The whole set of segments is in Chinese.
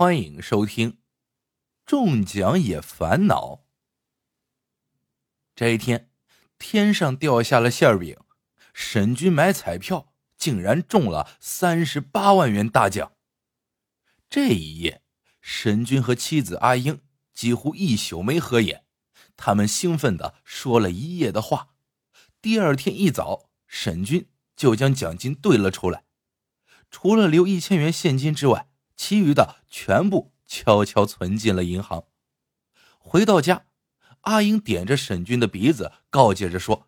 欢迎收听《中奖也烦恼》。这一天，天上掉下了馅饼，沈军买彩票竟然中了三十八万元大奖。这一夜，沈军和妻子阿英几乎一宿没合眼，他们兴奋的说了一夜的话。第二天一早，沈军就将奖金兑了出来，除了留一千元现金之外。其余的全部悄悄存进了银行。回到家，阿英点着沈军的鼻子，告诫着说：“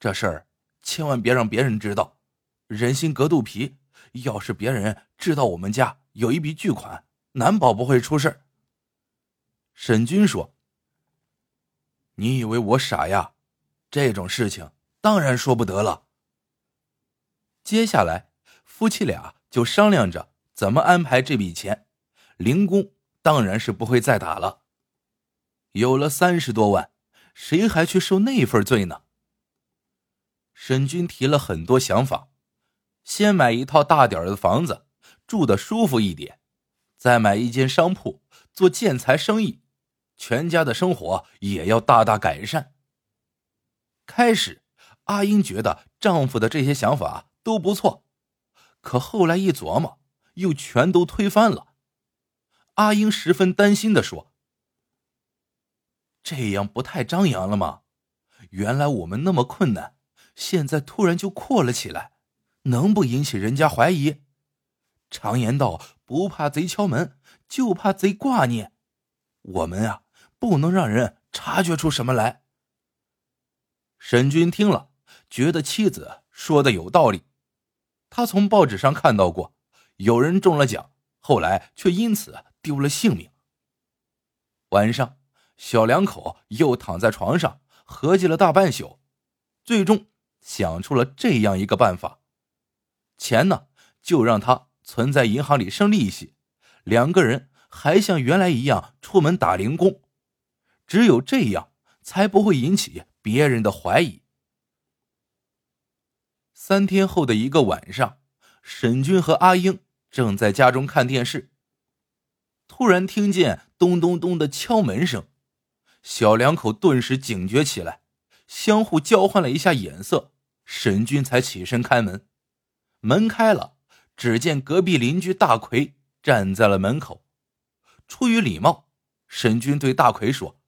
这事儿千万别让别人知道，人心隔肚皮。要是别人知道我们家有一笔巨款，难保不会出事。”沈军说：“你以为我傻呀？这种事情当然说不得了。”接下来，夫妻俩就商量着。怎么安排这笔钱？零工当然是不会再打了。有了三十多万，谁还去受那份罪呢？沈军提了很多想法：先买一套大点的房子，住的舒服一点；再买一间商铺，做建材生意，全家的生活也要大大改善。开始，阿英觉得丈夫的这些想法都不错，可后来一琢磨。又全都推翻了。阿英十分担心的说：“这样不太张扬了吗？原来我们那么困难，现在突然就阔了起来，能不引起人家怀疑？常言道，不怕贼敲门，就怕贼挂念。我们啊，不能让人察觉出什么来。”沈军听了，觉得妻子说的有道理。他从报纸上看到过。有人中了奖，后来却因此丢了性命。晚上，小两口又躺在床上合计了大半宿，最终想出了这样一个办法：钱呢，就让它存在银行里生利息，两个人还像原来一样出门打零工，只有这样，才不会引起别人的怀疑。三天后的一个晚上，沈军和阿英。正在家中看电视，突然听见咚咚咚的敲门声，小两口顿时警觉起来，相互交换了一下眼色。沈军才起身开门，门开了，只见隔壁邻居大奎站在了门口。出于礼貌，沈军对大奎说：“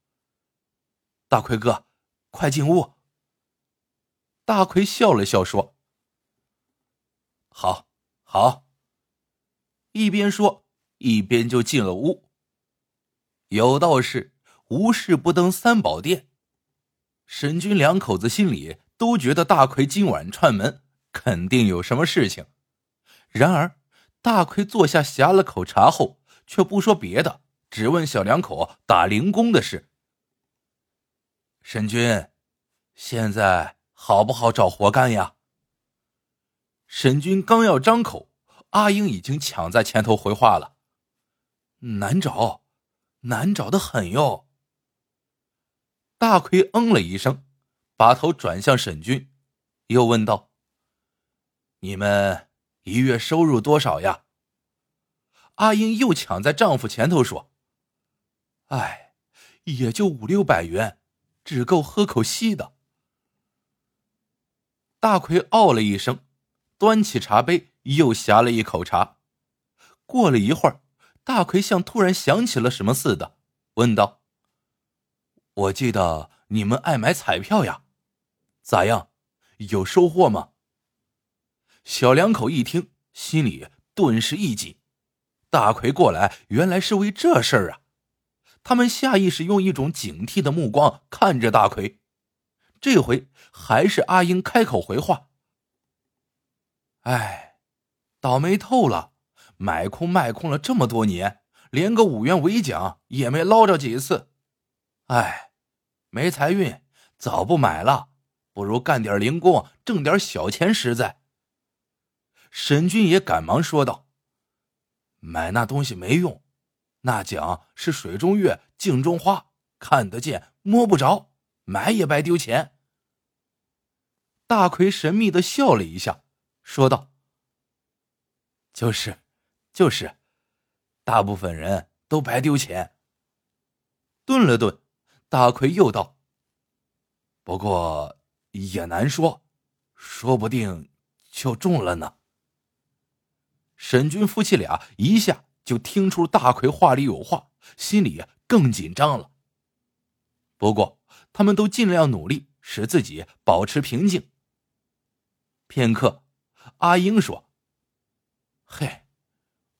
大奎哥，快进屋。”大奎笑了笑说：“好，好。”一边说，一边就进了屋。有道是“无事不登三宝殿”，沈军两口子心里都觉得大奎今晚串门，肯定有什么事情。然而，大奎坐下呷了口茶后，却不说别的，只问小两口打零工的事。沈军，现在好不好找活干呀？沈军刚要张口。阿英已经抢在前头回话了：“难找，难找的很哟。”大奎嗯了一声，把头转向沈军，又问道：“你们一月收入多少呀？”阿英又抢在丈夫前头说：“哎，也就五六百元，只够喝口稀的。”大奎哦了一声，端起茶杯。又呷了一口茶，过了一会儿，大奎像突然想起了什么似的，问道：“我记得你们爱买彩票呀，咋样，有收获吗？”小两口一听，心里顿时一紧。大奎过来，原来是为这事儿啊！他们下意识用一种警惕的目光看着大奎。这回还是阿英开口回话：“哎。”倒霉透了，买空卖空了这么多年，连个五元尾奖也没捞着几次。哎，没财运，早不买了，不如干点零工，挣点小钱实在。沈军也赶忙说道：“买那东西没用，那奖是水中月，镜中花，看得见摸不着，买也白丢钱。”大奎神秘的笑了一下，说道。就是，就是，大部分人都白丢钱。顿了顿，大奎又道：“不过也难说，说不定就中了呢。”沈军夫妻俩一下就听出大奎话里有话，心里更紧张了。不过，他们都尽量努力，使自己保持平静。片刻，阿英说：“嘿，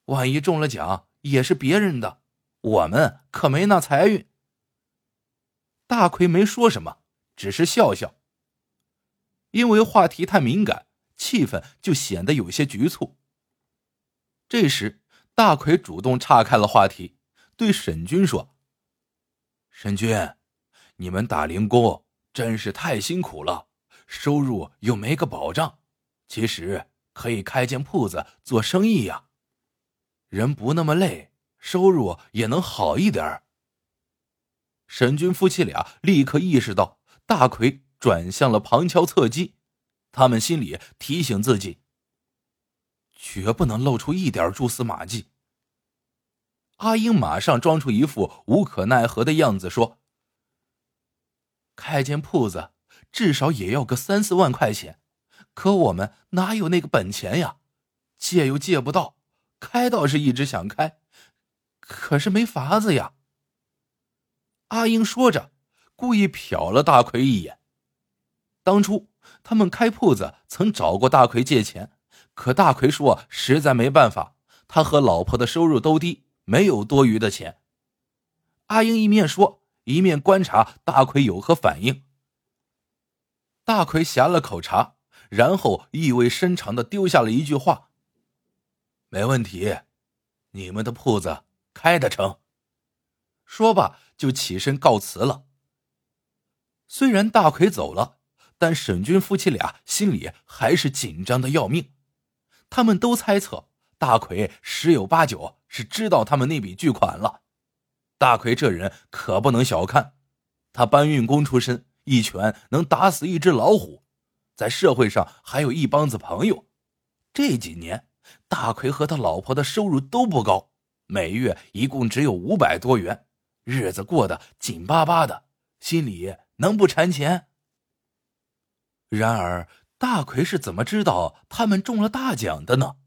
万一中了奖，也是别人的，我们可没那财运。”大奎没说什么，只是笑笑。因为话题太敏感，气氛就显得有些局促。这时，大奎主动岔开了话题，对沈军说：“沈军，你们打零工真是太辛苦了，收入又没个保障。其实可以开间铺子做生意呀，人不那么累，收入也能好一点儿。”沈军夫妻俩立刻意识到大奎转向了旁敲侧击，他们心里提醒自己：绝不能露出一点蛛丝马迹。阿英马上装出一副无可奈何的样子，说：“开间铺子至少也要个三四万块钱，可我们哪有那个本钱呀？借又借不到，开倒是一直想开，可是没法子呀。”阿英说着，故意瞟了大奎一眼。当初他们开铺子曾找过大奎借钱，可大奎说实在没办法，他和老婆的收入都低，没有多余的钱。阿英一面说，一面观察大奎有何反应。大奎呷了口茶，然后意味深长的丢下了一句话：“没问题，你们的铺子开得成。”说罢，就起身告辞了。虽然大奎走了，但沈军夫妻俩心里还是紧张的要命。他们都猜测大奎十有八九是知道他们那笔巨款了。大奎这人可不能小看，他搬运工出身，一拳能打死一只老虎，在社会上还有一帮子朋友。这几年，大奎和他老婆的收入都不高，每月一共只有五百多元。日子过得紧巴巴的，心里能不馋钱？然而，大奎是怎么知道他们中了大奖的呢？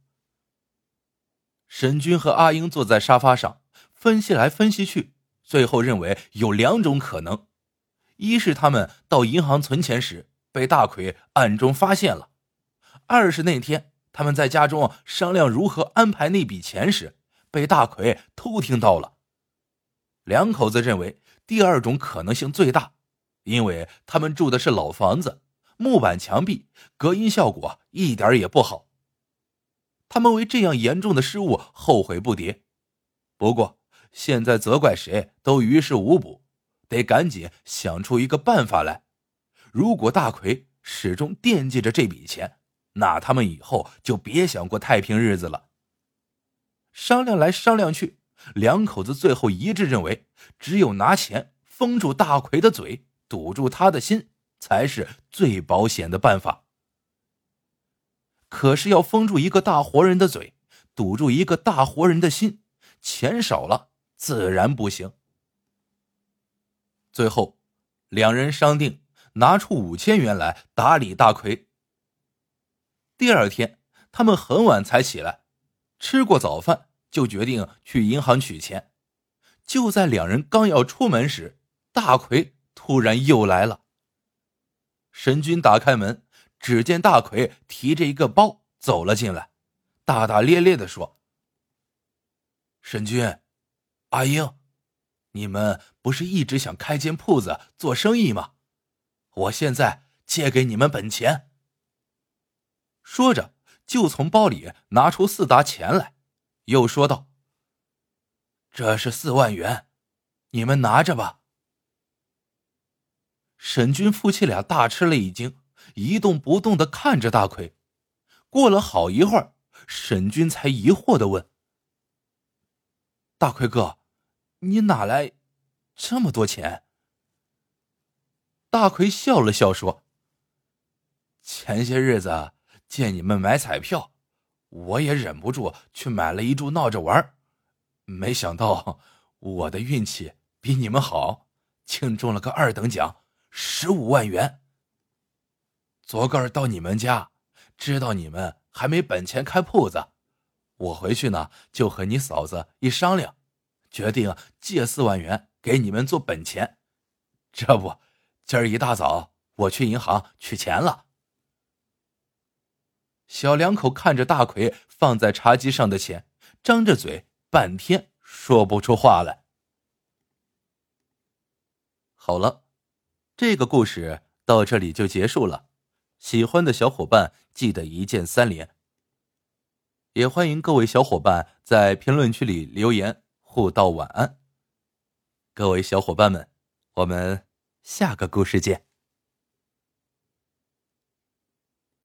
沈军和阿英坐在沙发上，分析来分析去，最后认为有两种可能：一是他们到银行存钱时被大奎暗中发现了；二是那天他们在家中商量如何安排那笔钱时，被大奎偷听到了。两口子认为第二种可能性最大，因为他们住的是老房子，木板墙壁，隔音效果一点也不好。他们为这样严重的失误后悔不迭。不过现在责怪谁都于事无补，得赶紧想出一个办法来。如果大奎始终惦记着这笔钱，那他们以后就别想过太平日子了。商量来商量去。两口子最后一致认为，只有拿钱封住大奎的嘴，堵住他的心，才是最保险的办法。可是要封住一个大活人的嘴，堵住一个大活人的心，钱少了自然不行。最后，两人商定拿出五千元来打理大奎。第二天，他们很晚才起来，吃过早饭。就决定去银行取钱。就在两人刚要出门时，大奎突然又来了。沈军打开门，只见大奎提着一个包走了进来，大大咧咧的说：“沈军，阿英，你们不是一直想开间铺子做生意吗？我现在借给你们本钱。”说着，就从包里拿出四沓钱来。又说道：“这是四万元，你们拿着吧。”沈军夫妻俩大吃了一惊，一动不动的看着大奎。过了好一会儿，沈军才疑惑的问：“大奎哥，你哪来这么多钱？”大奎笑了笑说：“前些日子见你们买彩票。”我也忍不住去买了一注闹着玩没想到我的运气比你们好，竟中了个二等奖，十五万元。昨个儿到你们家，知道你们还没本钱开铺子，我回去呢就和你嫂子一商量，决定借四万元给你们做本钱。这不，今儿一大早我去银行取钱了。小两口看着大奎放在茶几上的钱，张着嘴，半天说不出话来。好了，这个故事到这里就结束了。喜欢的小伙伴记得一键三连。也欢迎各位小伙伴在评论区里留言互道晚安。各位小伙伴们，我们下个故事见。